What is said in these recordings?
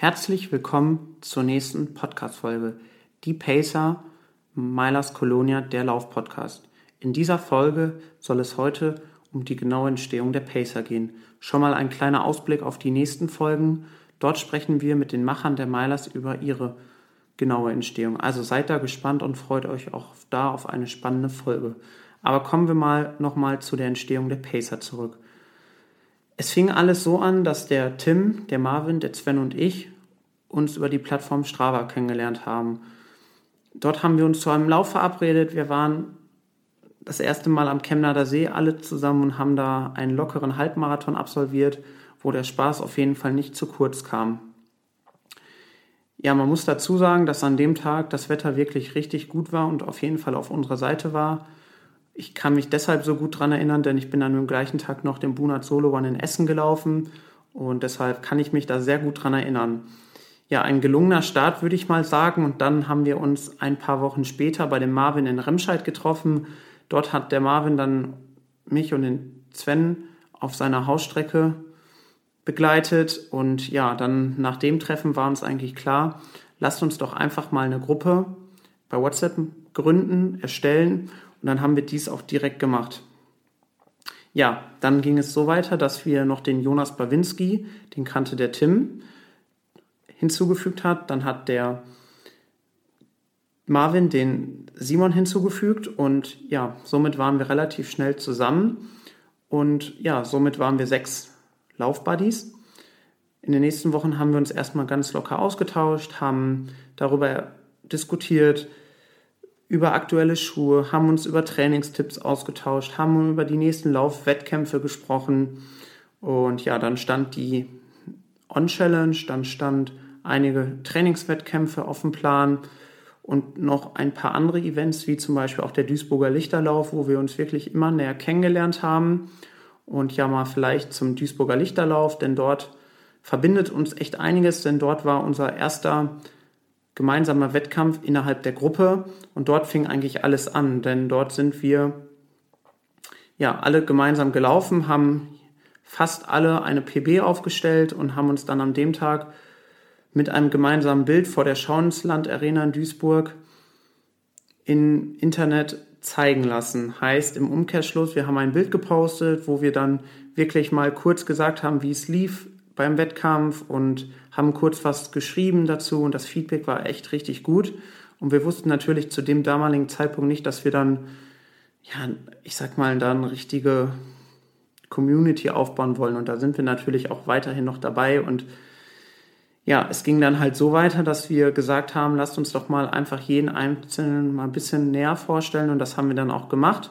Herzlich willkommen zur nächsten Podcast-Folge. Die Pacer Milas Colonia, der Lauf-Podcast. In dieser Folge soll es heute um die genaue Entstehung der Pacer gehen. Schon mal ein kleiner Ausblick auf die nächsten Folgen. Dort sprechen wir mit den Machern der Milers über ihre genaue Entstehung. Also seid da gespannt und freut euch auch da auf eine spannende Folge. Aber kommen wir mal nochmal zu der Entstehung der Pacer zurück. Es fing alles so an, dass der Tim, der Marvin, der Sven und ich uns über die Plattform Strava kennengelernt haben. Dort haben wir uns zu einem Lauf verabredet. Wir waren das erste Mal am Chemnader See alle zusammen und haben da einen lockeren Halbmarathon absolviert, wo der Spaß auf jeden Fall nicht zu kurz kam. Ja, man muss dazu sagen, dass an dem Tag das Wetter wirklich richtig gut war und auf jeden Fall auf unserer Seite war. Ich kann mich deshalb so gut daran erinnern, denn ich bin dann am gleichen Tag noch den Bunat Solo One in Essen gelaufen und deshalb kann ich mich da sehr gut daran erinnern. Ja, ein gelungener Start würde ich mal sagen und dann haben wir uns ein paar Wochen später bei dem Marvin in Remscheid getroffen. Dort hat der Marvin dann mich und den Sven auf seiner Hausstrecke begleitet und ja, dann nach dem Treffen war uns eigentlich klar, lasst uns doch einfach mal eine Gruppe bei WhatsApp gründen, erstellen und dann haben wir dies auch direkt gemacht. Ja, dann ging es so weiter, dass wir noch den Jonas Bawinski, den kannte der Tim, hinzugefügt hat. Dann hat der Marvin den Simon hinzugefügt und ja, somit waren wir relativ schnell zusammen und ja, somit waren wir sechs Laufbuddies. In den nächsten Wochen haben wir uns erstmal ganz locker ausgetauscht, haben darüber diskutiert, über aktuelle Schuhe, haben uns über Trainingstipps ausgetauscht, haben über die nächsten Laufwettkämpfe gesprochen. Und ja, dann stand die On-Challenge, dann stand einige Trainingswettkämpfe auf dem Plan und noch ein paar andere Events, wie zum Beispiel auch der Duisburger Lichterlauf, wo wir uns wirklich immer näher kennengelernt haben. Und ja, mal vielleicht zum Duisburger Lichterlauf, denn dort verbindet uns echt einiges, denn dort war unser erster gemeinsamer Wettkampf innerhalb der Gruppe und dort fing eigentlich alles an, denn dort sind wir ja alle gemeinsam gelaufen, haben fast alle eine PB aufgestellt und haben uns dann an dem Tag mit einem gemeinsamen Bild vor der Schauensland Arena in Duisburg im Internet zeigen lassen. Heißt im Umkehrschluss, wir haben ein Bild gepostet, wo wir dann wirklich mal kurz gesagt haben, wie es lief beim Wettkampf und haben kurz was geschrieben dazu und das Feedback war echt richtig gut. Und wir wussten natürlich zu dem damaligen Zeitpunkt nicht, dass wir dann, ja, ich sag mal, dann richtige Community aufbauen wollen. Und da sind wir natürlich auch weiterhin noch dabei. Und ja, es ging dann halt so weiter, dass wir gesagt haben, lasst uns doch mal einfach jeden Einzelnen mal ein bisschen näher vorstellen. Und das haben wir dann auch gemacht.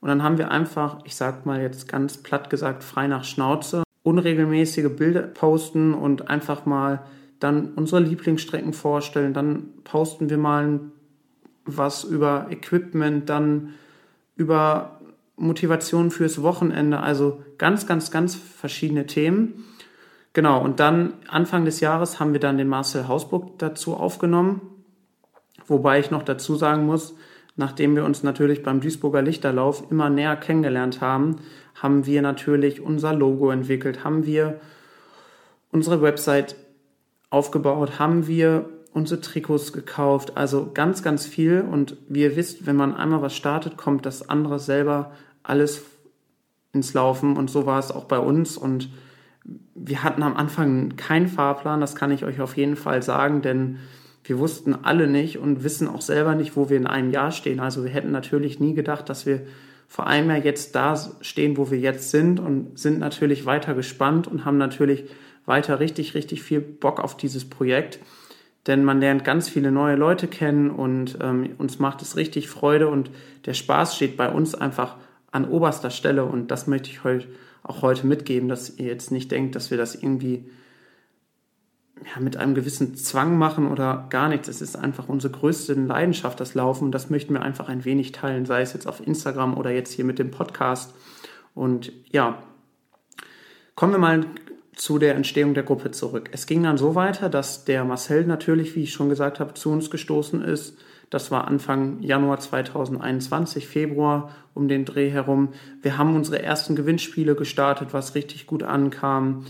Und dann haben wir einfach, ich sag mal jetzt ganz platt gesagt, frei nach Schnauze, unregelmäßige Bilder posten und einfach mal dann unsere Lieblingsstrecken vorstellen. Dann posten wir mal was über Equipment, dann über Motivation fürs Wochenende. Also ganz, ganz, ganz verschiedene Themen. Genau, und dann Anfang des Jahres haben wir dann den Marcel Hausburg dazu aufgenommen. Wobei ich noch dazu sagen muss, nachdem wir uns natürlich beim Duisburger Lichterlauf immer näher kennengelernt haben, haben wir natürlich unser Logo entwickelt, haben wir unsere Website aufgebaut, haben wir unsere Trikots gekauft, also ganz, ganz viel. Und wie ihr wisst, wenn man einmal was startet, kommt das andere selber alles ins Laufen. Und so war es auch bei uns. Und wir hatten am Anfang keinen Fahrplan, das kann ich euch auf jeden Fall sagen, denn wir wussten alle nicht und wissen auch selber nicht, wo wir in einem Jahr stehen. Also wir hätten natürlich nie gedacht, dass wir vor allem ja jetzt da stehen, wo wir jetzt sind und sind natürlich weiter gespannt und haben natürlich weiter richtig, richtig viel Bock auf dieses Projekt. Denn man lernt ganz viele neue Leute kennen und ähm, uns macht es richtig Freude und der Spaß steht bei uns einfach an oberster Stelle und das möchte ich euch auch heute mitgeben, dass ihr jetzt nicht denkt, dass wir das irgendwie ja, mit einem gewissen Zwang machen oder gar nichts. Es ist einfach unsere größte Leidenschaft, das Laufen. Und das möchten wir einfach ein wenig teilen, sei es jetzt auf Instagram oder jetzt hier mit dem Podcast. Und ja, kommen wir mal zu der Entstehung der Gruppe zurück. Es ging dann so weiter, dass der Marcel natürlich, wie ich schon gesagt habe, zu uns gestoßen ist. Das war Anfang Januar 2021, Februar um den Dreh herum. Wir haben unsere ersten Gewinnspiele gestartet, was richtig gut ankam.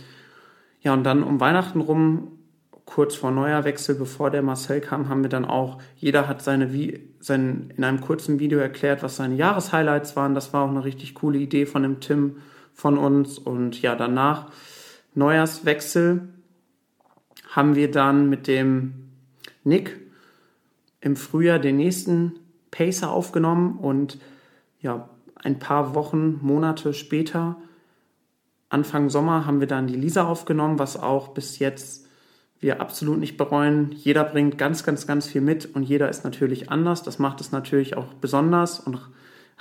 Ja, und dann um Weihnachten rum kurz vor Neuerwechsel, bevor der Marcel kam, haben wir dann auch, jeder hat seine, sein, in einem kurzen Video erklärt, was seine Jahreshighlights waren. Das war auch eine richtig coole Idee von dem Tim von uns. Und ja, danach Neujahrswechsel haben wir dann mit dem Nick im Frühjahr den nächsten Pacer aufgenommen und ja, ein paar Wochen, Monate später, Anfang Sommer, haben wir dann die Lisa aufgenommen, was auch bis jetzt wir absolut nicht bereuen. Jeder bringt ganz, ganz, ganz viel mit und jeder ist natürlich anders. Das macht es natürlich auch besonders und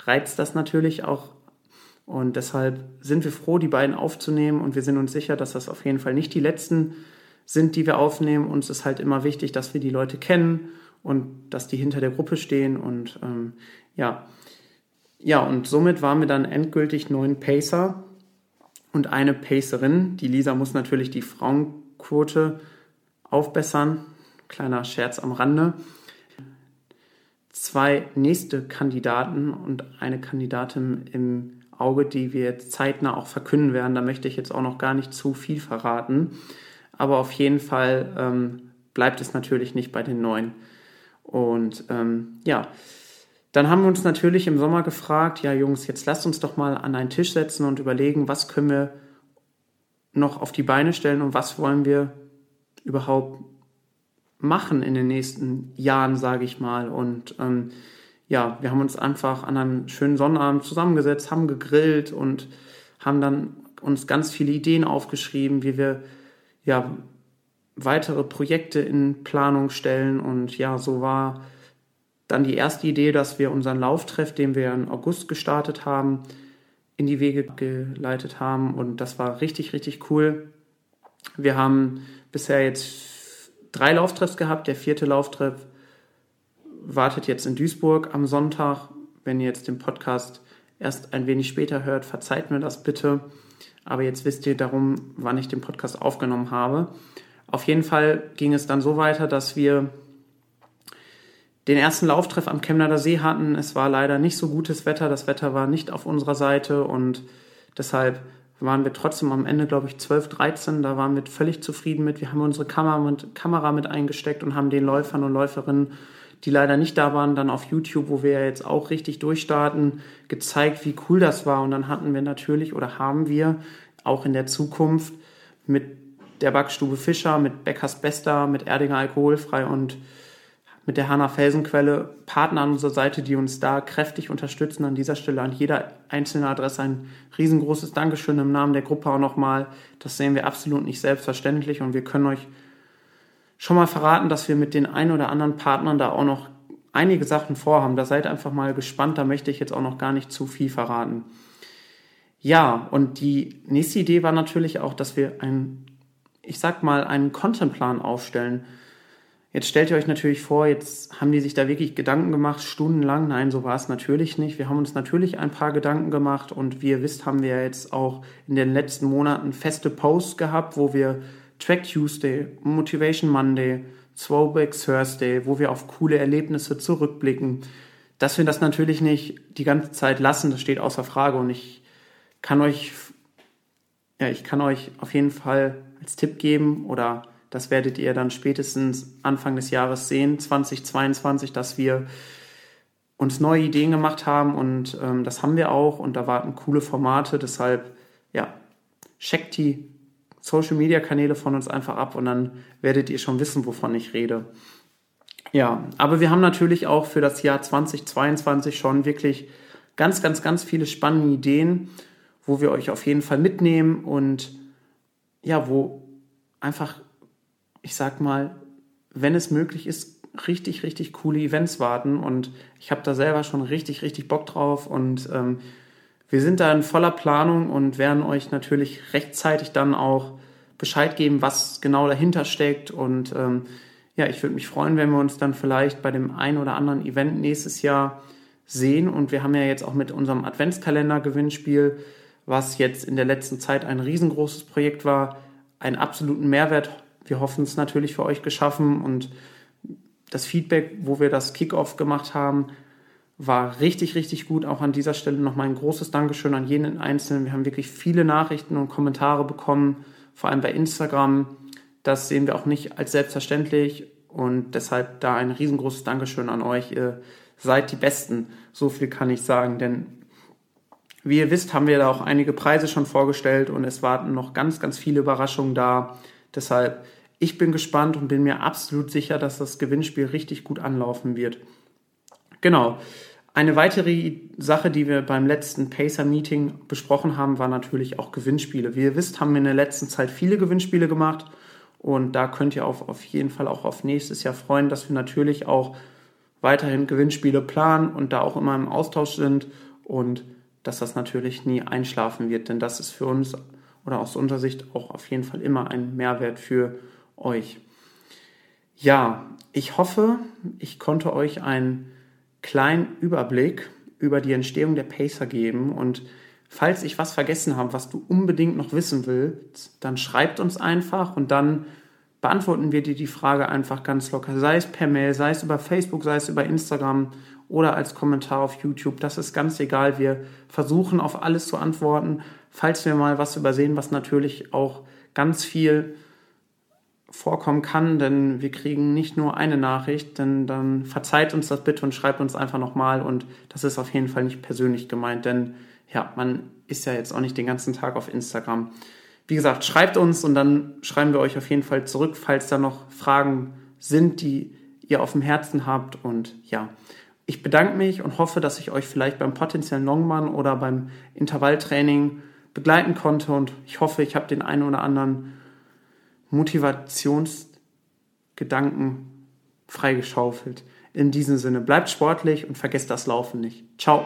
reizt das natürlich auch. Und deshalb sind wir froh, die beiden aufzunehmen und wir sind uns sicher, dass das auf jeden Fall nicht die letzten sind, die wir aufnehmen. Uns ist halt immer wichtig, dass wir die Leute kennen und dass die hinter der Gruppe stehen und ähm, ja. Ja, und somit waren wir dann endgültig neun Pacer und eine Pacerin. Die Lisa muss natürlich die Frauenquote aufbessern. Kleiner Scherz am Rande. Zwei nächste Kandidaten und eine Kandidatin im Auge, die wir jetzt zeitnah auch verkünden werden. Da möchte ich jetzt auch noch gar nicht zu viel verraten. Aber auf jeden Fall ähm, bleibt es natürlich nicht bei den neuen. Und ähm, ja, dann haben wir uns natürlich im Sommer gefragt, ja Jungs, jetzt lasst uns doch mal an einen Tisch setzen und überlegen, was können wir noch auf die Beine stellen und was wollen wir überhaupt machen in den nächsten Jahren, sage ich mal. Und ähm, ja, wir haben uns einfach an einem schönen Sonnabend zusammengesetzt, haben gegrillt und haben dann uns ganz viele Ideen aufgeschrieben, wie wir ja weitere Projekte in Planung stellen. Und ja, so war dann die erste Idee, dass wir unseren Lauftreff, den wir im August gestartet haben, in die Wege geleitet haben. Und das war richtig, richtig cool. Wir haben bisher jetzt drei Lauftreffs gehabt. Der vierte Lauftreff wartet jetzt in Duisburg am Sonntag. Wenn ihr jetzt den Podcast erst ein wenig später hört, verzeiht mir das bitte. Aber jetzt wisst ihr darum, wann ich den Podcast aufgenommen habe. Auf jeden Fall ging es dann so weiter, dass wir den ersten Lauftreff am Chemnader See hatten. Es war leider nicht so gutes Wetter. Das Wetter war nicht auf unserer Seite und deshalb waren wir trotzdem am Ende, glaube ich, 12, 13. Da waren wir völlig zufrieden mit. Wir haben unsere Kamera mit, Kamera mit eingesteckt und haben den Läufern und Läuferinnen, die leider nicht da waren, dann auf YouTube, wo wir ja jetzt auch richtig durchstarten, gezeigt, wie cool das war. Und dann hatten wir natürlich oder haben wir auch in der Zukunft mit der Backstube Fischer, mit Beckers Bester, mit Erdinger Alkoholfrei und mit der Hanna Felsenquelle Partner an unserer Seite, die uns da kräftig unterstützen. An dieser Stelle an jeder einzelne Adresse ein riesengroßes Dankeschön im Namen der Gruppe auch nochmal. Das sehen wir absolut nicht selbstverständlich und wir können euch schon mal verraten, dass wir mit den ein oder anderen Partnern da auch noch einige Sachen vorhaben. Da seid einfach mal gespannt, da möchte ich jetzt auch noch gar nicht zu viel verraten. Ja, und die nächste Idee war natürlich auch, dass wir ein, ich sag mal, einen Contentplan aufstellen Jetzt stellt ihr euch natürlich vor, jetzt haben die sich da wirklich Gedanken gemacht, stundenlang. Nein, so war es natürlich nicht. Wir haben uns natürlich ein paar Gedanken gemacht und wie ihr wisst, haben wir jetzt auch in den letzten Monaten feste Posts gehabt, wo wir Track Tuesday, Motivation Monday, Throwback Thursday, wo wir auf coole Erlebnisse zurückblicken. Dass wir das natürlich nicht die ganze Zeit lassen, das steht außer Frage und ich kann euch, ja, ich kann euch auf jeden Fall als Tipp geben oder das werdet ihr dann spätestens Anfang des Jahres sehen, 2022, dass wir uns neue Ideen gemacht haben und ähm, das haben wir auch und da warten coole Formate. Deshalb, ja, checkt die Social Media Kanäle von uns einfach ab und dann werdet ihr schon wissen, wovon ich rede. Ja, aber wir haben natürlich auch für das Jahr 2022 schon wirklich ganz, ganz, ganz viele spannende Ideen, wo wir euch auf jeden Fall mitnehmen und ja, wo einfach ich sag mal, wenn es möglich ist, richtig, richtig coole Events warten. Und ich habe da selber schon richtig, richtig Bock drauf. Und ähm, wir sind da in voller Planung und werden euch natürlich rechtzeitig dann auch Bescheid geben, was genau dahinter steckt. Und ähm, ja, ich würde mich freuen, wenn wir uns dann vielleicht bei dem einen oder anderen Event nächstes Jahr sehen. Und wir haben ja jetzt auch mit unserem Adventskalender-Gewinnspiel, was jetzt in der letzten Zeit ein riesengroßes Projekt war, einen absoluten Mehrwert wir hoffen es natürlich für euch geschaffen und das Feedback, wo wir das Kickoff gemacht haben, war richtig, richtig gut. Auch an dieser Stelle nochmal ein großes Dankeschön an jeden Einzelnen. Wir haben wirklich viele Nachrichten und Kommentare bekommen, vor allem bei Instagram. das sehen wir auch nicht als selbstverständlich und deshalb da ein riesengroßes Dankeschön an euch. Ihr seid die Besten, so viel kann ich sagen, denn wie ihr wisst, haben wir da auch einige Preise schon vorgestellt und es warten noch ganz, ganz viele Überraschungen da. Deshalb, ich bin gespannt und bin mir absolut sicher, dass das Gewinnspiel richtig gut anlaufen wird. Genau. Eine weitere Sache, die wir beim letzten Pacer-Meeting besprochen haben, war natürlich auch Gewinnspiele. Wie ihr wisst, haben wir in der letzten Zeit viele Gewinnspiele gemacht und da könnt ihr auf, auf jeden Fall auch auf nächstes Jahr freuen, dass wir natürlich auch weiterhin Gewinnspiele planen und da auch immer im Austausch sind und dass das natürlich nie einschlafen wird, denn das ist für uns oder aus unserer Sicht auch auf jeden Fall immer ein Mehrwert für euch. Ja, ich hoffe, ich konnte euch einen kleinen Überblick über die Entstehung der Pacer geben und falls ich was vergessen habe, was du unbedingt noch wissen willst, dann schreibt uns einfach und dann beantworten wir dir die Frage einfach ganz locker, sei es per Mail, sei es über Facebook, sei es über Instagram oder als Kommentar auf YouTube. Das ist ganz egal. Wir versuchen auf alles zu antworten. Falls wir mal was übersehen, was natürlich auch ganz viel vorkommen kann, denn wir kriegen nicht nur eine Nachricht, denn dann verzeiht uns das bitte und schreibt uns einfach nochmal und das ist auf jeden Fall nicht persönlich gemeint, denn ja, man ist ja jetzt auch nicht den ganzen Tag auf Instagram. Wie gesagt, schreibt uns und dann schreiben wir euch auf jeden Fall zurück, falls da noch Fragen sind, die ihr auf dem Herzen habt und ja, ich bedanke mich und hoffe, dass ich euch vielleicht beim potenziellen Longman oder beim Intervalltraining begleiten konnte und ich hoffe, ich habe den einen oder anderen Motivationsgedanken freigeschaufelt. In diesem Sinne, bleibt sportlich und vergesst das Laufen nicht. Ciao.